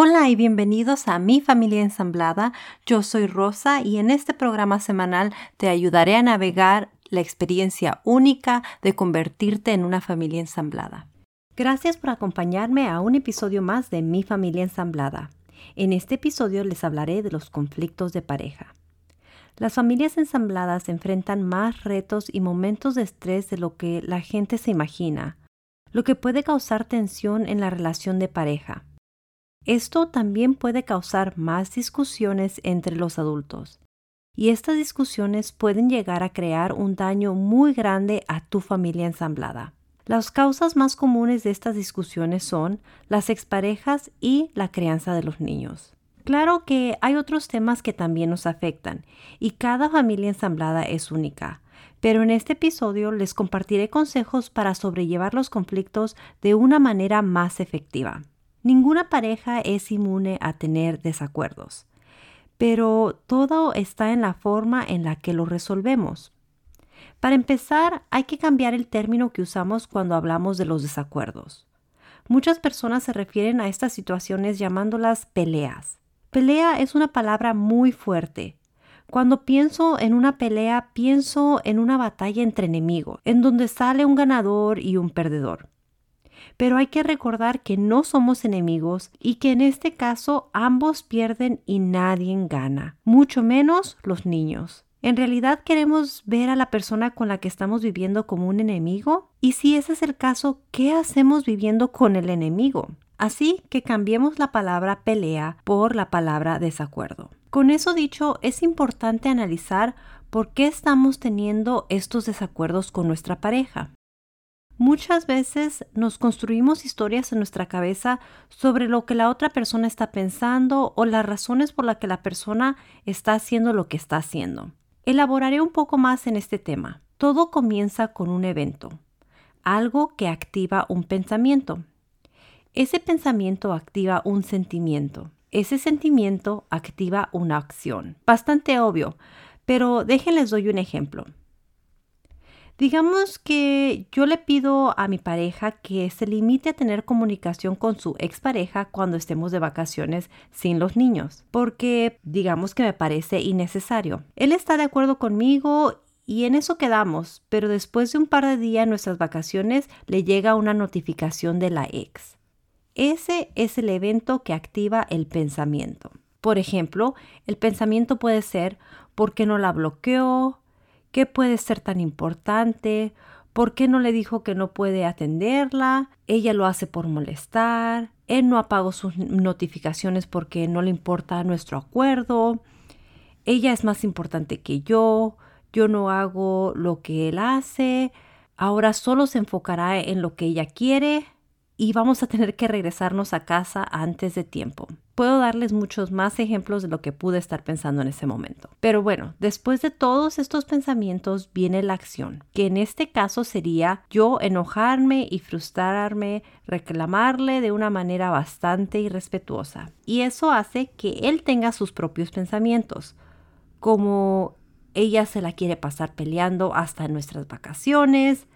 Hola y bienvenidos a Mi Familia Ensamblada. Yo soy Rosa y en este programa semanal te ayudaré a navegar la experiencia única de convertirte en una familia ensamblada. Gracias por acompañarme a un episodio más de Mi Familia Ensamblada. En este episodio les hablaré de los conflictos de pareja. Las familias ensambladas enfrentan más retos y momentos de estrés de lo que la gente se imagina, lo que puede causar tensión en la relación de pareja. Esto también puede causar más discusiones entre los adultos. Y estas discusiones pueden llegar a crear un daño muy grande a tu familia ensamblada. Las causas más comunes de estas discusiones son las exparejas y la crianza de los niños. Claro que hay otros temas que también nos afectan y cada familia ensamblada es única, pero en este episodio les compartiré consejos para sobrellevar los conflictos de una manera más efectiva. Ninguna pareja es inmune a tener desacuerdos, pero todo está en la forma en la que lo resolvemos. Para empezar, hay que cambiar el término que usamos cuando hablamos de los desacuerdos. Muchas personas se refieren a estas situaciones llamándolas peleas. Pelea es una palabra muy fuerte. Cuando pienso en una pelea, pienso en una batalla entre enemigos, en donde sale un ganador y un perdedor pero hay que recordar que no somos enemigos y que en este caso ambos pierden y nadie gana, mucho menos los niños. ¿En realidad queremos ver a la persona con la que estamos viviendo como un enemigo? Y si ese es el caso, ¿qué hacemos viviendo con el enemigo? Así que cambiemos la palabra pelea por la palabra desacuerdo. Con eso dicho, es importante analizar por qué estamos teniendo estos desacuerdos con nuestra pareja. Muchas veces nos construimos historias en nuestra cabeza sobre lo que la otra persona está pensando o las razones por las que la persona está haciendo lo que está haciendo. Elaboraré un poco más en este tema. Todo comienza con un evento, algo que activa un pensamiento. Ese pensamiento activa un sentimiento. Ese sentimiento activa una acción. Bastante obvio, pero déjenles doy un ejemplo. Digamos que yo le pido a mi pareja que se limite a tener comunicación con su expareja cuando estemos de vacaciones sin los niños, porque digamos que me parece innecesario. Él está de acuerdo conmigo y en eso quedamos, pero después de un par de días en nuestras vacaciones le llega una notificación de la ex. Ese es el evento que activa el pensamiento. Por ejemplo, el pensamiento puede ser ¿por qué no la bloqueó? ¿Qué puede ser tan importante? ¿Por qué no le dijo que no puede atenderla? Ella lo hace por molestar. Él no apagó sus notificaciones porque no le importa nuestro acuerdo. Ella es más importante que yo. Yo no hago lo que él hace. Ahora solo se enfocará en lo que ella quiere y vamos a tener que regresarnos a casa antes de tiempo. Puedo darles muchos más ejemplos de lo que pude estar pensando en ese momento. Pero bueno, después de todos estos pensamientos viene la acción, que en este caso sería yo enojarme y frustrarme, reclamarle de una manera bastante irrespetuosa. Y eso hace que él tenga sus propios pensamientos, como ella se la quiere pasar peleando hasta en nuestras vacaciones,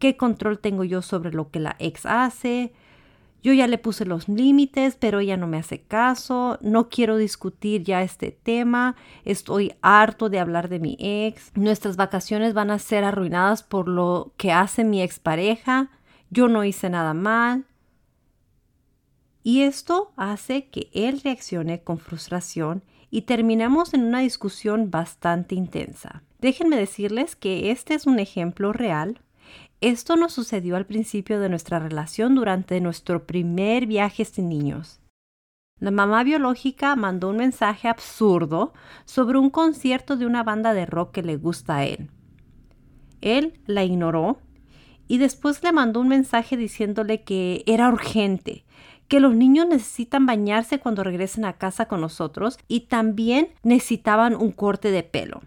qué control tengo yo sobre lo que la ex hace. Yo ya le puse los límites, pero ella no me hace caso. No quiero discutir ya este tema. Estoy harto de hablar de mi ex. Nuestras vacaciones van a ser arruinadas por lo que hace mi expareja. Yo no hice nada mal. Y esto hace que él reaccione con frustración y terminamos en una discusión bastante intensa. Déjenme decirles que este es un ejemplo real esto nos sucedió al principio de nuestra relación durante nuestro primer viaje sin niños. La mamá biológica mandó un mensaje absurdo sobre un concierto de una banda de rock que le gusta a él. Él la ignoró y después le mandó un mensaje diciéndole que era urgente, que los niños necesitan bañarse cuando regresen a casa con nosotros y también necesitaban un corte de pelo.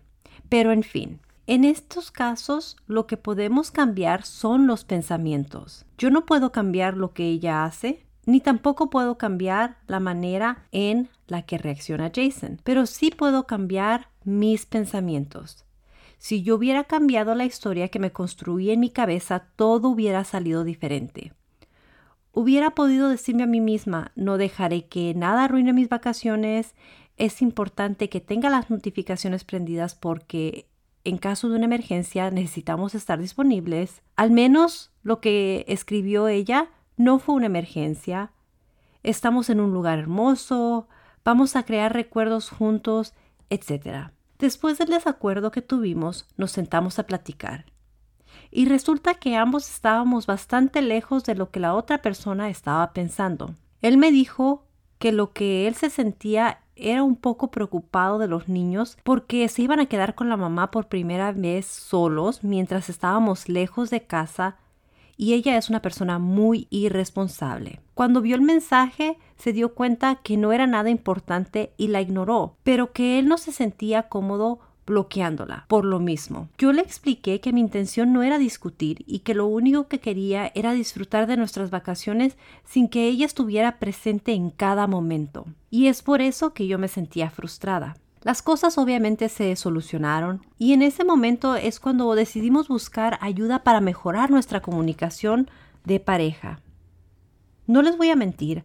Pero en fin, en estos casos, lo que podemos cambiar son los pensamientos. Yo no puedo cambiar lo que ella hace, ni tampoco puedo cambiar la manera en la que reacciona Jason, pero sí puedo cambiar mis pensamientos. Si yo hubiera cambiado la historia que me construí en mi cabeza, todo hubiera salido diferente. Hubiera podido decirme a mí misma, no dejaré que nada arruine mis vacaciones, es importante que tenga las notificaciones prendidas porque en caso de una emergencia necesitamos estar disponibles. Al menos lo que escribió ella no fue una emergencia. Estamos en un lugar hermoso, vamos a crear recuerdos juntos, etc. Después del desacuerdo que tuvimos, nos sentamos a platicar. Y resulta que ambos estábamos bastante lejos de lo que la otra persona estaba pensando. Él me dijo que lo que él se sentía era un poco preocupado de los niños porque se iban a quedar con la mamá por primera vez solos mientras estábamos lejos de casa y ella es una persona muy irresponsable. Cuando vio el mensaje se dio cuenta que no era nada importante y la ignoró, pero que él no se sentía cómodo bloqueándola por lo mismo. Yo le expliqué que mi intención no era discutir y que lo único que quería era disfrutar de nuestras vacaciones sin que ella estuviera presente en cada momento. Y es por eso que yo me sentía frustrada. Las cosas obviamente se solucionaron y en ese momento es cuando decidimos buscar ayuda para mejorar nuestra comunicación de pareja. No les voy a mentir,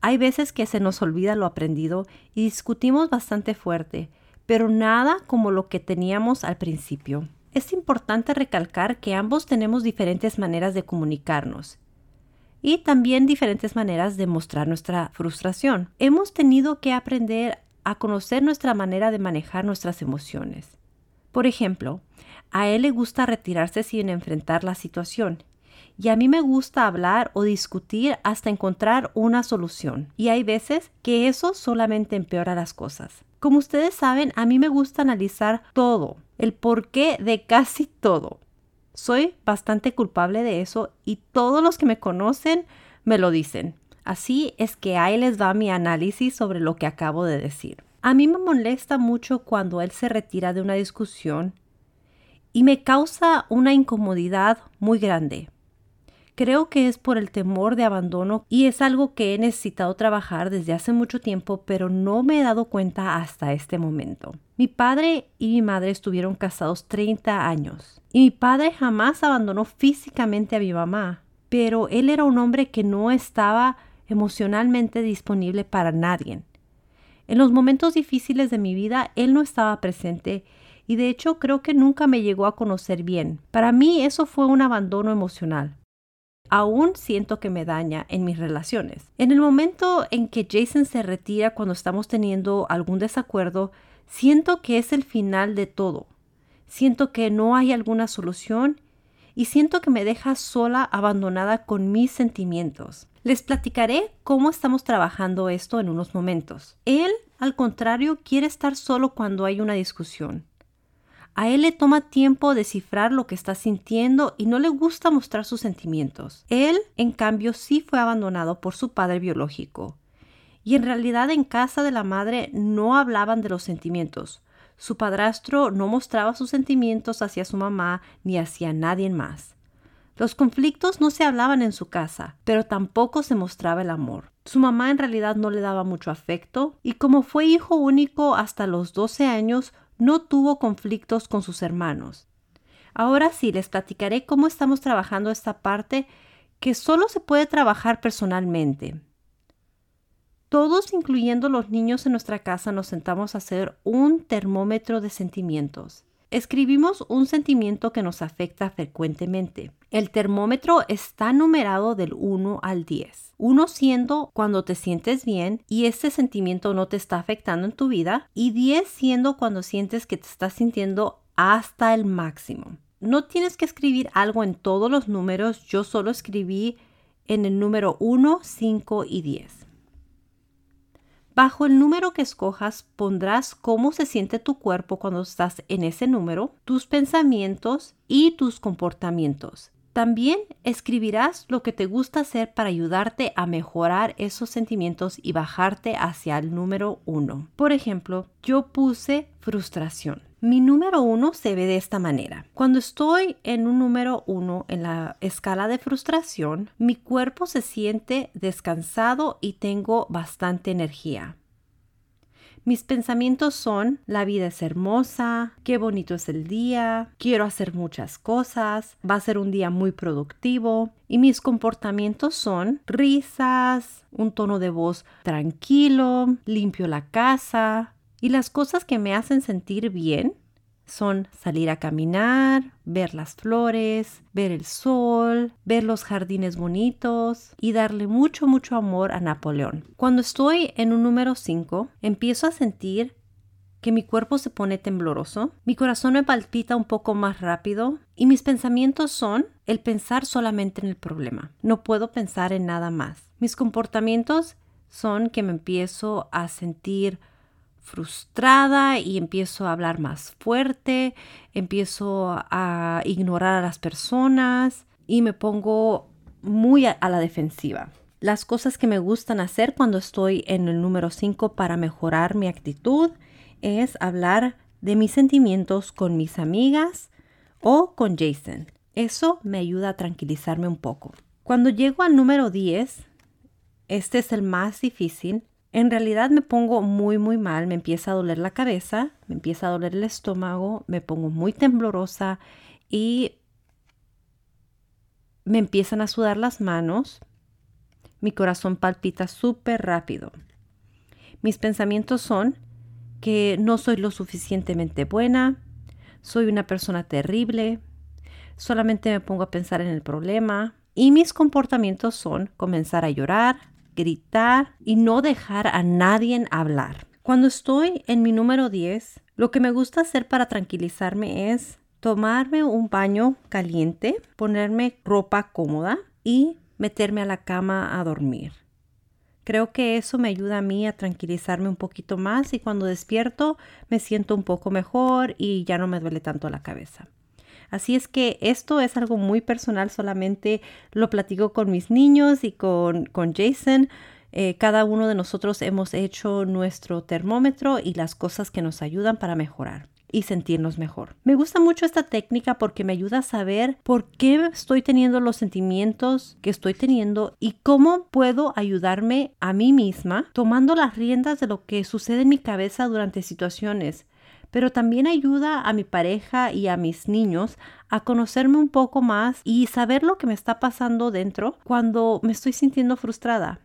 hay veces que se nos olvida lo aprendido y discutimos bastante fuerte, pero nada como lo que teníamos al principio. Es importante recalcar que ambos tenemos diferentes maneras de comunicarnos y también diferentes maneras de mostrar nuestra frustración. Hemos tenido que aprender a conocer nuestra manera de manejar nuestras emociones. Por ejemplo, a él le gusta retirarse sin enfrentar la situación y a mí me gusta hablar o discutir hasta encontrar una solución. Y hay veces que eso solamente empeora las cosas. Como ustedes saben, a mí me gusta analizar todo, el porqué de casi todo. Soy bastante culpable de eso y todos los que me conocen me lo dicen. Así es que ahí les va mi análisis sobre lo que acabo de decir. A mí me molesta mucho cuando él se retira de una discusión y me causa una incomodidad muy grande. Creo que es por el temor de abandono y es algo que he necesitado trabajar desde hace mucho tiempo, pero no me he dado cuenta hasta este momento. Mi padre y mi madre estuvieron casados 30 años y mi padre jamás abandonó físicamente a mi mamá, pero él era un hombre que no estaba emocionalmente disponible para nadie. En los momentos difíciles de mi vida, él no estaba presente y de hecho creo que nunca me llegó a conocer bien. Para mí eso fue un abandono emocional. Aún siento que me daña en mis relaciones. En el momento en que Jason se retira cuando estamos teniendo algún desacuerdo, siento que es el final de todo. Siento que no hay alguna solución y siento que me deja sola, abandonada con mis sentimientos. Les platicaré cómo estamos trabajando esto en unos momentos. Él, al contrario, quiere estar solo cuando hay una discusión. A él le toma tiempo descifrar lo que está sintiendo y no le gusta mostrar sus sentimientos. Él, en cambio, sí fue abandonado por su padre biológico. Y en realidad en casa de la madre no hablaban de los sentimientos. Su padrastro no mostraba sus sentimientos hacia su mamá ni hacia nadie más. Los conflictos no se hablaban en su casa, pero tampoco se mostraba el amor. Su mamá en realidad no le daba mucho afecto y como fue hijo único hasta los 12 años, no tuvo conflictos con sus hermanos. Ahora sí, les platicaré cómo estamos trabajando esta parte que solo se puede trabajar personalmente. Todos, incluyendo los niños en nuestra casa, nos sentamos a hacer un termómetro de sentimientos. Escribimos un sentimiento que nos afecta frecuentemente. El termómetro está numerado del 1 al 10. 1 siendo cuando te sientes bien y este sentimiento no te está afectando en tu vida y 10 siendo cuando sientes que te estás sintiendo hasta el máximo. No tienes que escribir algo en todos los números, yo solo escribí en el número 1, 5 y 10. Bajo el número que escojas pondrás cómo se siente tu cuerpo cuando estás en ese número, tus pensamientos y tus comportamientos. También escribirás lo que te gusta hacer para ayudarte a mejorar esos sentimientos y bajarte hacia el número uno. Por ejemplo, yo puse frustración. Mi número uno se ve de esta manera. Cuando estoy en un número uno en la escala de frustración, mi cuerpo se siente descansado y tengo bastante energía. Mis pensamientos son, la vida es hermosa, qué bonito es el día, quiero hacer muchas cosas, va a ser un día muy productivo. Y mis comportamientos son risas, un tono de voz tranquilo, limpio la casa. Y las cosas que me hacen sentir bien son salir a caminar, ver las flores, ver el sol, ver los jardines bonitos y darle mucho, mucho amor a Napoleón. Cuando estoy en un número 5, empiezo a sentir que mi cuerpo se pone tembloroso, mi corazón me palpita un poco más rápido y mis pensamientos son el pensar solamente en el problema. No puedo pensar en nada más. Mis comportamientos son que me empiezo a sentir frustrada y empiezo a hablar más fuerte, empiezo a ignorar a las personas y me pongo muy a, la defensiva. Las cosas que me gustan hacer cuando estoy en el número 5 para mejorar mi actitud es hablar de mis sentimientos con mis amigas o con Jason. Eso me ayuda a tranquilizarme un poco. Cuando llego al número 10, este es el más difícil en realidad me pongo muy muy mal, me empieza a doler la cabeza, me empieza a doler el estómago, me pongo muy temblorosa y me empiezan a sudar las manos, mi corazón palpita súper rápido. Mis pensamientos son que no soy lo suficientemente buena, soy una persona terrible, solamente me pongo a pensar en el problema y mis comportamientos son comenzar a llorar, gritar y no dejar a nadie hablar. Cuando estoy en mi número 10, lo que me gusta hacer para tranquilizarme es tomarme un baño caliente, ponerme ropa cómoda y meterme a la cama a dormir. Creo que eso me ayuda a mí a tranquilizarme un poquito más y cuando despierto me siento un poco mejor y ya no me duele tanto la cabeza. Así es que esto es algo muy personal, solamente lo platico con mis niños y con, con Jason. Eh, cada uno de nosotros hemos hecho nuestro termómetro y las cosas que nos ayudan para mejorar y sentirnos mejor. Me gusta mucho esta técnica porque me ayuda a saber por qué estoy teniendo los sentimientos que estoy teniendo y cómo puedo ayudarme a mí misma tomando las riendas de lo que sucede en mi cabeza durante situaciones pero también ayuda a mi pareja y a mis niños a conocerme un poco más y saber lo que me está pasando dentro cuando me estoy sintiendo frustrada.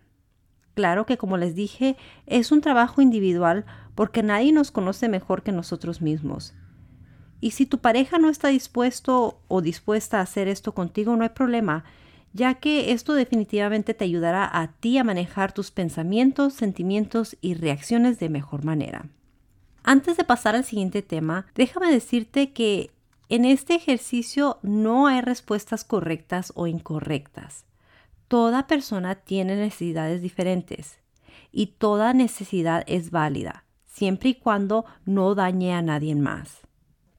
Claro que como les dije, es un trabajo individual porque nadie nos conoce mejor que nosotros mismos. Y si tu pareja no está dispuesto o dispuesta a hacer esto contigo, no hay problema, ya que esto definitivamente te ayudará a ti a manejar tus pensamientos, sentimientos y reacciones de mejor manera. Antes de pasar al siguiente tema, déjame decirte que en este ejercicio no hay respuestas correctas o incorrectas. Toda persona tiene necesidades diferentes y toda necesidad es válida, siempre y cuando no dañe a nadie más.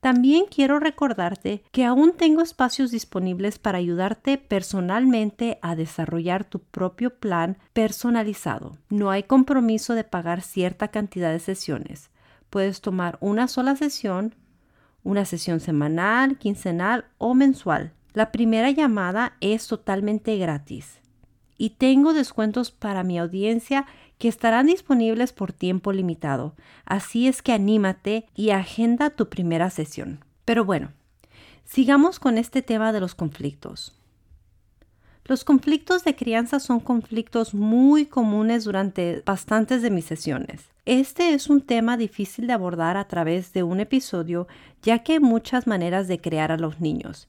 También quiero recordarte que aún tengo espacios disponibles para ayudarte personalmente a desarrollar tu propio plan personalizado. No hay compromiso de pagar cierta cantidad de sesiones puedes tomar una sola sesión, una sesión semanal, quincenal o mensual. La primera llamada es totalmente gratis y tengo descuentos para mi audiencia que estarán disponibles por tiempo limitado. Así es que anímate y agenda tu primera sesión. Pero bueno, sigamos con este tema de los conflictos. Los conflictos de crianza son conflictos muy comunes durante bastantes de mis sesiones. Este es un tema difícil de abordar a través de un episodio, ya que hay muchas maneras de crear a los niños.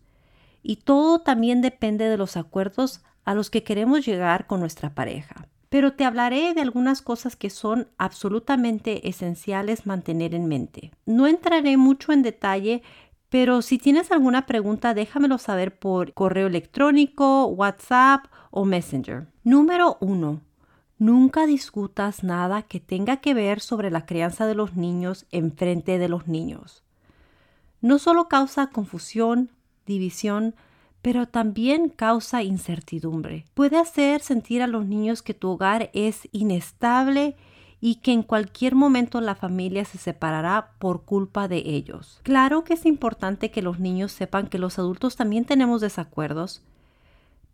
Y todo también depende de los acuerdos a los que queremos llegar con nuestra pareja. Pero te hablaré de algunas cosas que son absolutamente esenciales mantener en mente. No entraré mucho en detalle, pero si tienes alguna pregunta déjamelo saber por correo electrónico, WhatsApp o Messenger. Número 1 Nunca discutas nada que tenga que ver sobre la crianza de los niños en frente de los niños. No solo causa confusión, división, pero también causa incertidumbre. Puede hacer sentir a los niños que tu hogar es inestable y que en cualquier momento la familia se separará por culpa de ellos. Claro que es importante que los niños sepan que los adultos también tenemos desacuerdos,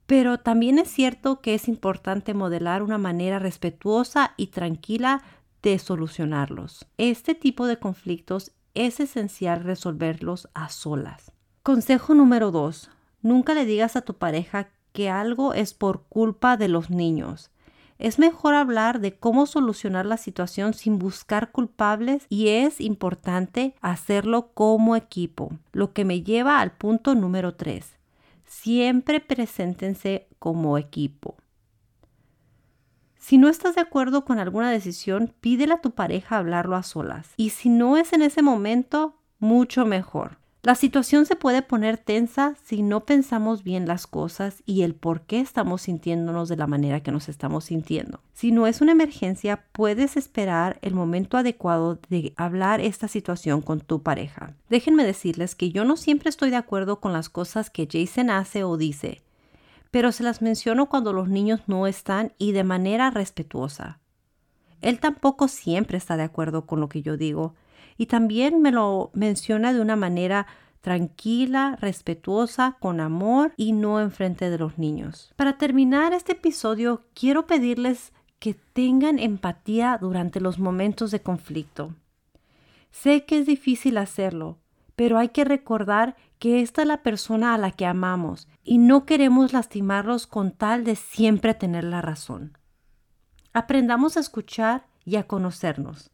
pero también es cierto que es importante modelar una manera respetuosa y tranquila de solucionarlos. Este tipo de conflictos es esencial resolverlos a solas. Consejo número 2. Nunca le digas a tu pareja que algo es por culpa de los niños. Es mejor hablar de cómo solucionar la situación sin buscar culpables y es importante hacerlo como equipo, lo que me lleva al punto número 3. Siempre preséntense como equipo. Si no estás de acuerdo con alguna decisión, pídele a tu pareja hablarlo a solas. Y si no es en ese momento, mucho mejor. La situación se puede poner tensa si no pensamos bien las cosas y el por qué estamos sintiéndonos de la manera que nos estamos sintiendo. Si no es una emergencia, puedes esperar el momento adecuado de hablar esta situación con tu pareja. Déjenme decirles que yo no siempre estoy de acuerdo con las cosas que Jason hace o dice, pero se las menciono cuando los niños no están y de manera respetuosa. Él tampoco siempre está de acuerdo con lo que yo digo, y también me lo menciona de una manera tranquila, respetuosa, con amor y no enfrente de los niños. Para terminar este episodio, quiero pedirles que tengan empatía durante los momentos de conflicto. Sé que es difícil hacerlo, pero hay que recordar que esta es la persona a la que amamos y no queremos lastimarlos con tal de siempre tener la razón. Aprendamos a escuchar y a conocernos.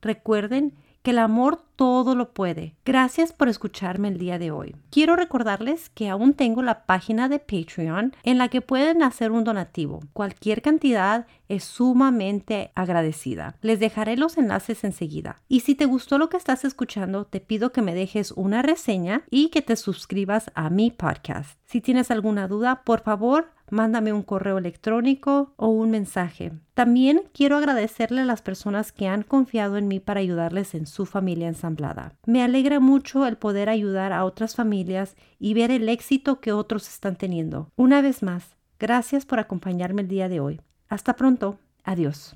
Recuerden que el amor todo lo puede. Gracias por escucharme el día de hoy. Quiero recordarles que aún tengo la página de Patreon en la que pueden hacer un donativo. Cualquier cantidad es sumamente agradecida. Les dejaré los enlaces enseguida. Y si te gustó lo que estás escuchando, te pido que me dejes una reseña y que te suscribas a mi podcast. Si tienes alguna duda, por favor, mándame un correo electrónico o un mensaje. También quiero agradecerle a las personas que han confiado en mí para ayudarles en su familia ensamblada. Me alegra mucho el poder ayudar a otras familias y ver el éxito que otros están teniendo. Una vez más, gracias por acompañarme el día de hoy. Hasta pronto. Adiós.